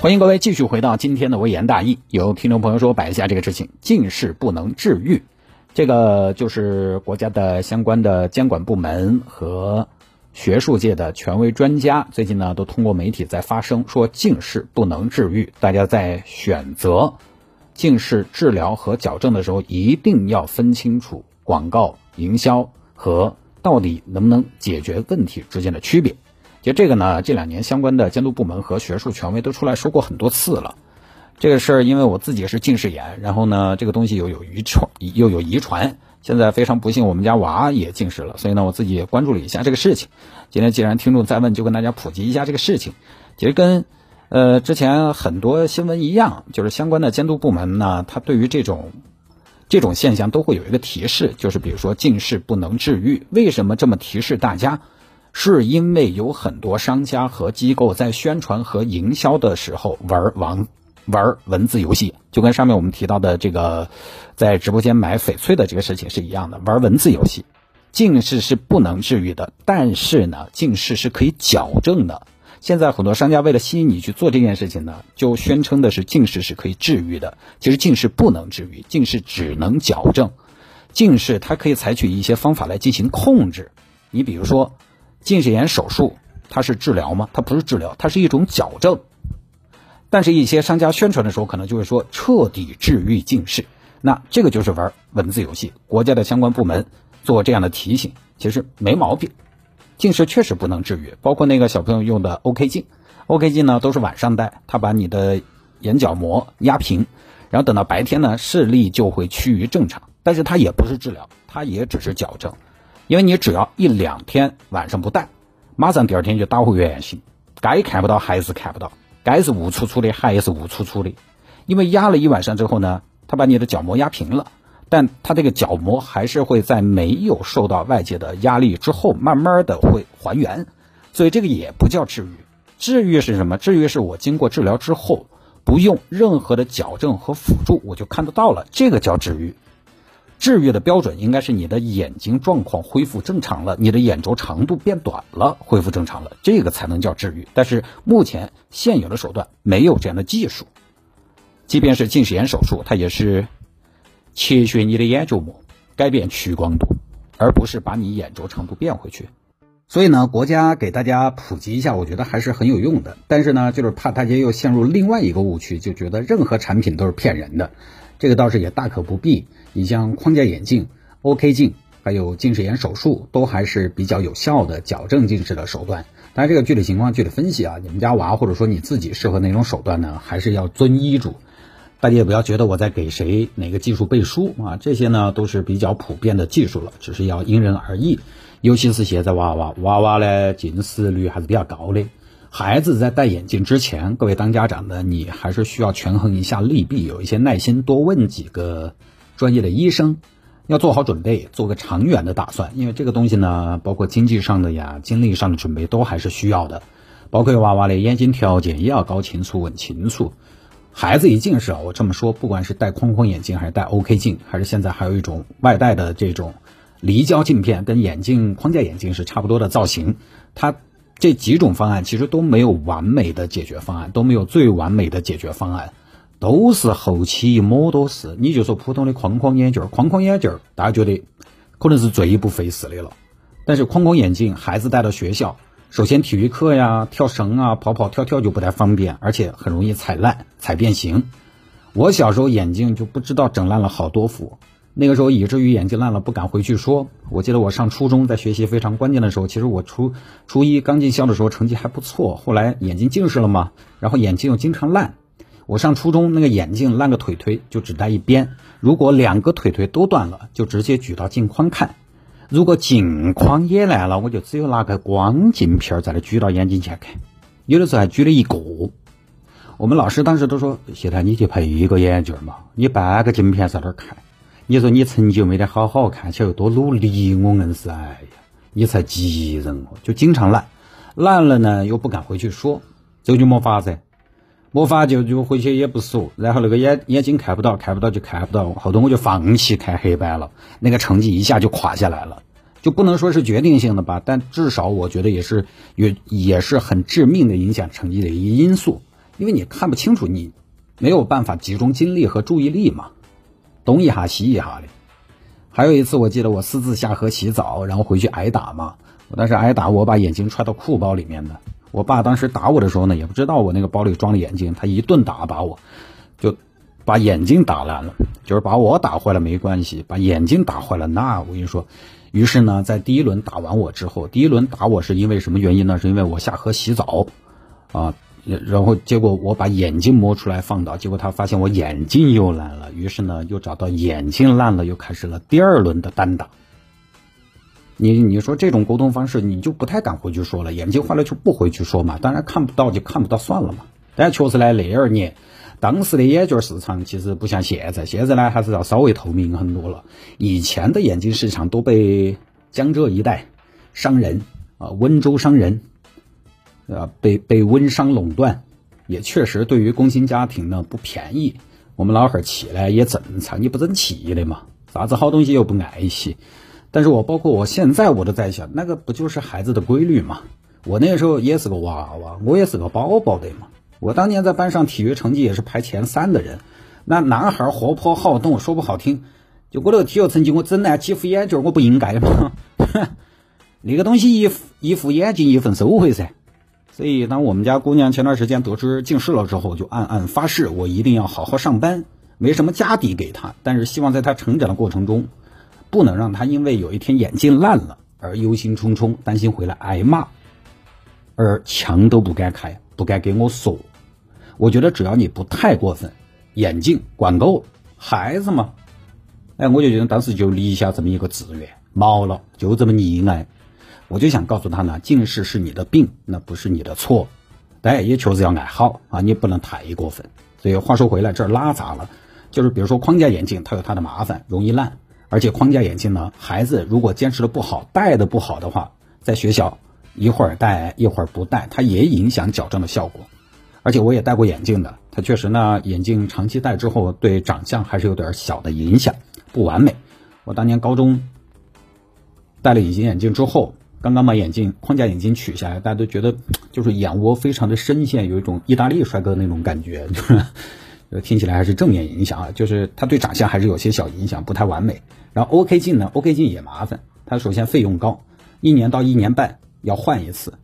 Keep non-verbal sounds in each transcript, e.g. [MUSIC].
欢迎各位继续回到今天的微言大义。有听众朋友说摆一下这个事情，近视不能治愈，这个就是国家的相关的监管部门和学术界的权威专家最近呢都通过媒体在发声，说近视不能治愈。大家在选择近视治疗和矫正的时候，一定要分清楚广告营销和到底能不能解决问题之间的区别。就这个呢，这两年相关的监督部门和学术权威都出来说过很多次了。这个事儿，因为我自己是近视眼，然后呢，这个东西又有遗传，又有遗传。现在非常不幸，我们家娃也近视了，所以呢，我自己也关注了一下这个事情。今天既然听众在问，就跟大家普及一下这个事情。其实跟呃之前很多新闻一样，就是相关的监督部门呢，他对于这种这种现象都会有一个提示，就是比如说近视不能治愈，为什么这么提示大家？是因为有很多商家和机构在宣传和营销的时候玩网玩文字游戏，就跟上面我们提到的这个在直播间买翡翠的这个事情是一样的，玩文字游戏。近视是不能治愈的，但是呢，近视是可以矫正的。现在很多商家为了吸引你去做这件事情呢，就宣称的是近视是可以治愈的。其实近视不能治愈，近视只能矫正。近视它可以采取一些方法来进行控制。你比如说。近视眼手术，它是治疗吗？它不是治疗，它是一种矫正。但是，一些商家宣传的时候，可能就会说彻底治愈近视，那这个就是玩文字游戏。国家的相关部门做这样的提醒，其实没毛病。近视确实不能治愈，包括那个小朋友用的 OK 镜，OK 镜呢都是晚上戴，它把你的眼角膜压平，然后等到白天呢视力就会趋于正常。但是它也不是治疗，它也只是矫正。因为你只要一两天晚上不戴，马上第二天就打回原形，该看不到还是看不到，该是雾粗粗的还是雾粗粗的。因为压了一晚上之后呢，它把你的角膜压平了，但它这个角膜还是会在没有受到外界的压力之后，慢慢的会还原。所以这个也不叫治愈，治愈是什么？治愈是我经过治疗之后，不用任何的矫正和辅助，我就看得到了，这个叫治愈。治愈的标准应该是你的眼睛状况恢复正常了，你的眼轴长度变短了，恢复正常了，这个才能叫治愈。但是目前现有的手段没有这样的技术，即便是近视眼手术，它也是切削你的眼角膜，改变屈光度，而不是把你眼轴长度变回去。所以呢，国家给大家普及一下，我觉得还是很有用的。但是呢，就是怕大家又陷入另外一个误区，就觉得任何产品都是骗人的。这个倒是也大可不必。你像框架眼镜、OK 镜，还有近视眼手术，都还是比较有效的矫正近视的手段。但，这个具体情况具体分析啊，你们家娃或者说你自己适合哪种手段呢？还是要遵医嘱。大家也不要觉得我在给谁哪个技术背书啊，这些呢都是比较普遍的技术了，只是要因人而异。尤其是现在娃娃娃娃呢，近视率还是比较高的。孩子在戴眼镜之前，各位当家长的，你还是需要权衡一下利弊，有一些耐心，多问几个专业的医生，要做好准备，做个长远的打算。因为这个东西呢，包括经济上的呀、精力上的准备都还是需要的。包括娃娃的眼睛条件也要搞清楚、问清楚。孩子一近视啊，我这么说，不管是戴框框眼镜，还是戴 OK 镜，还是现在还有一种外戴的这种离焦镜片，跟眼镜框架眼镜是差不多的造型，它。这几种方案其实都没有完美的解决方案，都没有最完美的解决方案，都是后期一摸多事。你就说普通的框框眼镜，框框眼镜大家觉得可能是最不费事的了。但是框框眼镜，孩子带到学校，首先体育课呀、跳绳啊、跑跑跳跳就不太方便，而且很容易踩烂、踩变形。我小时候眼镜就不知道整烂了好多副。那个时候以至于眼睛烂了不敢回去说。我记得我上初中在学习非常关键的时候，其实我初初一刚进校的时候成绩还不错，后来眼睛近视了嘛，然后眼睛又经常烂。我上初中那个眼镜烂个腿腿就只戴一边，如果两个腿腿都断了，就直接举到镜框看。如果镜框也烂了，我就只有拿个光镜片在那举到眼睛前看，有的时候还举了一个。我们老师当时都说：“谢太，你去配一个眼镜嘛，你半个镜片在那儿看。”你说你成绩没得好好，看起来又多努力，我硬是哎呀，你才急人哦，就经常烂，烂了呢又不敢回去说，这就没法噻，没法就就回去也不熟，然后那个眼眼睛看不到，看不到就看不到，后头我就放弃看黑板了，那个成绩一下就垮下来了。就不能说是决定性的吧，但至少我觉得也是也也是很致命的影响成绩的一个因素，因为你看不清楚，你没有办法集中精力和注意力嘛，东一下西一下的。还有一次，我记得我私自下河洗澡，然后回去挨打嘛，我当时挨打，我把眼睛揣到裤包里面的。我爸当时打我的时候呢，也不知道我那个包里装了眼镜，他一顿打把我，就把眼镜打烂了，就是把我打坏了没关系，把眼镜打坏了，那我跟你说。于是呢，在第一轮打完我之后，第一轮打我是因为什么原因呢？是因为我下河洗澡，啊，然后结果我把眼镜摸出来放倒，结果他发现我眼镜又烂了，于是呢又找到眼镜烂了，又开始了第二轮的单打。你你说这种沟通方式，你就不太敢回去说了，眼镜坏了就不回去说嘛，当然看不到就看不到算了嘛。但确实呢，那二年。当时的眼镜市场其实不像现在，现在呢还是要稍微透明很多了。以前的眼镜市场都被江浙一带商人啊，温州商人啊，被被温商垄断，也确实对于工薪家庭呢不便宜。我们老汉儿起来也正常，你不争气的嘛，啥子好东西又不爱惜。但是我包括我现在我都在想，那个不就是孩子的规律吗？我那个时候也是个娃娃，我也是个宝宝的嘛。我当年在班上体育成绩也是排前三的人，那男孩活泼好动，说不好听，就我那个体育成绩，我整来几副眼镜，我不应该吗？[LAUGHS] 那个东西一一副眼镜一份收回噻。所以当我们家姑娘前段时间得知近视了之后，就暗暗发誓，我一定要好好上班，没什么家底给她，但是希望在她成长的过程中，不能让他因为有一天眼镜烂了而忧心忡忡，担心回来挨骂，而墙都不敢开，不敢给我说。我觉得只要你不太过分，眼镜管够，孩子嘛，哎，我就觉得当时就立下这么一个志愿，毛了，就这么溺爱。我就想告诉他呢，近视是你的病，那不是你的错，但也确实要爱好啊，你不能太过分。所以话说回来，这儿拉杂了，就是比如说框架眼镜，它有它的麻烦，容易烂，而且框架眼镜呢，孩子如果坚持的不好，戴的不好的话，在学校一会儿戴一会儿不戴，它也影响矫正的效果。而且我也戴过眼镜的，它确实呢，眼镜长期戴之后对长相还是有点小的影响，不完美。我当年高中戴了隐形眼镜之后，刚刚把眼镜框架眼镜取下来，大家都觉得就是眼窝非常的深陷，有一种意大利帅哥的那种感觉，就是听起来还是正面影响啊，就是它对长相还是有些小影响，不太完美。然后 OK 镜呢，OK 镜也麻烦，它首先费用高，一年到一年半要换一次，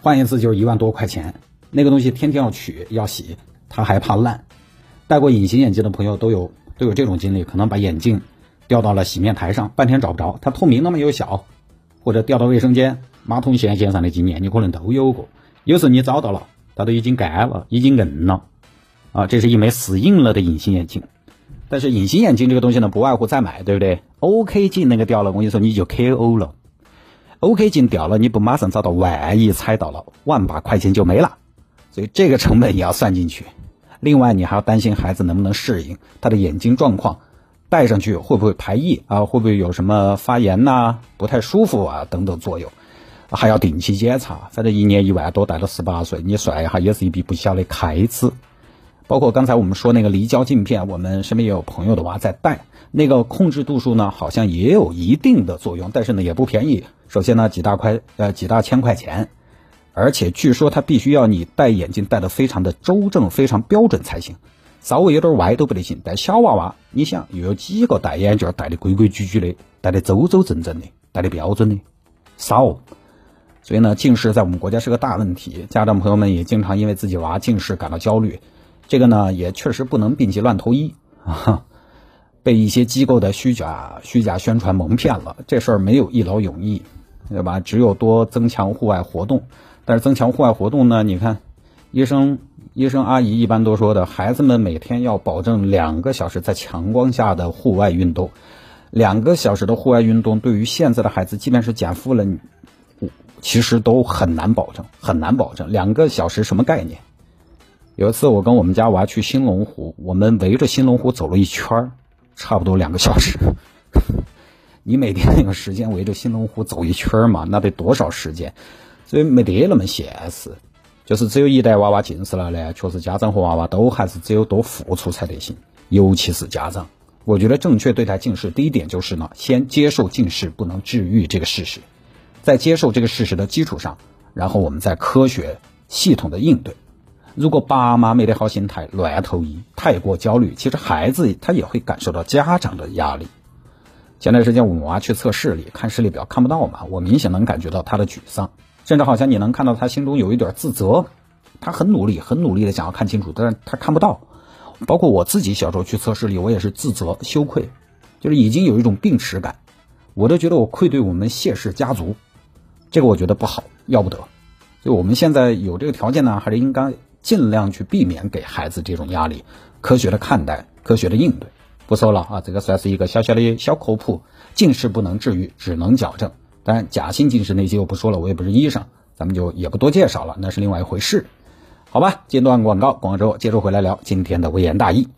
换一次就是一万多块钱。那个东西天天要取要洗，它还怕烂。戴过隐形眼镜的朋友都有都有这种经历，可能把眼镜掉到了洗面台上，半天找不着。它透明那么又小，或者掉到卫生间马桶线线上的经验，你可能都有过。有时你找到了，它都已经干了，已经硬了。啊，这是一枚死硬了的隐形眼镜。但是隐形眼镜这个东西呢，不外乎再买，对不对？OK 镜那个掉了，我跟你说你就 KO 了。OK 镜掉了，你不马上找到，万一踩到了，万把块钱就没了。所以这个成本也要算进去，另外你还要担心孩子能不能适应他的眼睛状况，戴上去会不会排异啊？会不会有什么发炎呐、不太舒服啊等等作用？还要定期检查。反正一年一万多，戴到十八岁，你算一下也是一笔不小的开支。包括刚才我们说那个离焦镜片，我们身边也有朋友的娃在戴，那个控制度数呢，好像也有一定的作用，但是呢也不便宜。首先呢几大块呃几大千块钱。而且据说他必须要你戴眼镜戴的非常的周正、非常标准才行，稍微有点歪都不得行。但小娃娃，你想又有几个戴眼镜戴的规规矩矩的，戴的周周正正的，戴的标准的少。所以呢，近视在我们国家是个大问题，家长朋友们也经常因为自己娃近视感到焦虑。这个呢，也确实不能病急乱投医 [LAUGHS] 啊，被一些机构的虚假虚假宣传蒙骗了。这事儿没有一劳永逸，对吧？只有多增强户外活动。但是增强户外活动呢？你看，医生、医生阿姨一般都说的，孩子们每天要保证两个小时在强光下的户外运动。两个小时的户外运动，对于现在的孩子，即便是减负了，其实都很难保证，很难保证。两个小时什么概念？有一次我跟我们家娃去兴隆湖，我们围着兴隆湖走了一圈儿，差不多两个小时。[LAUGHS] 你每天有时间围着兴隆湖走一圈儿嘛？那得多少时间？所以没得那么现实，就是只有一代娃娃近视了呢，确实家长和娃娃都还是只有多付出才得行，尤其是家长我觉得正确对待近视，第一点就是呢，先接受近视不能治愈这个事实，在接受这个事实的基础上，然后我们再科学系统的应对。如果爸妈没得好心态，乱投医，太过焦虑，其实孩子他也会感受到家长的压力。前段时间我娃去测视力，看视力表看不到嘛，我明显能感觉到他的沮丧，甚至好像你能看到他心中有一点自责。他很努力，很努力的想要看清楚，但是他看不到。包括我自己小时候去测视力，我也是自责、羞愧，就是已经有一种病耻感，我都觉得我愧对我们谢氏家族，这个我觉得不好，要不得。就我们现在有这个条件呢，还是应该尽量去避免给孩子这种压力，科学的看待，科学的应对。不说了啊，这个算是一个小小的小科普。近视不能治愈，只能矫正。当然，假性近视那些我不说了，我也不是医生，咱们就也不多介绍了，那是另外一回事。好吧，间段广告，广州接着回来聊今天的微言大义。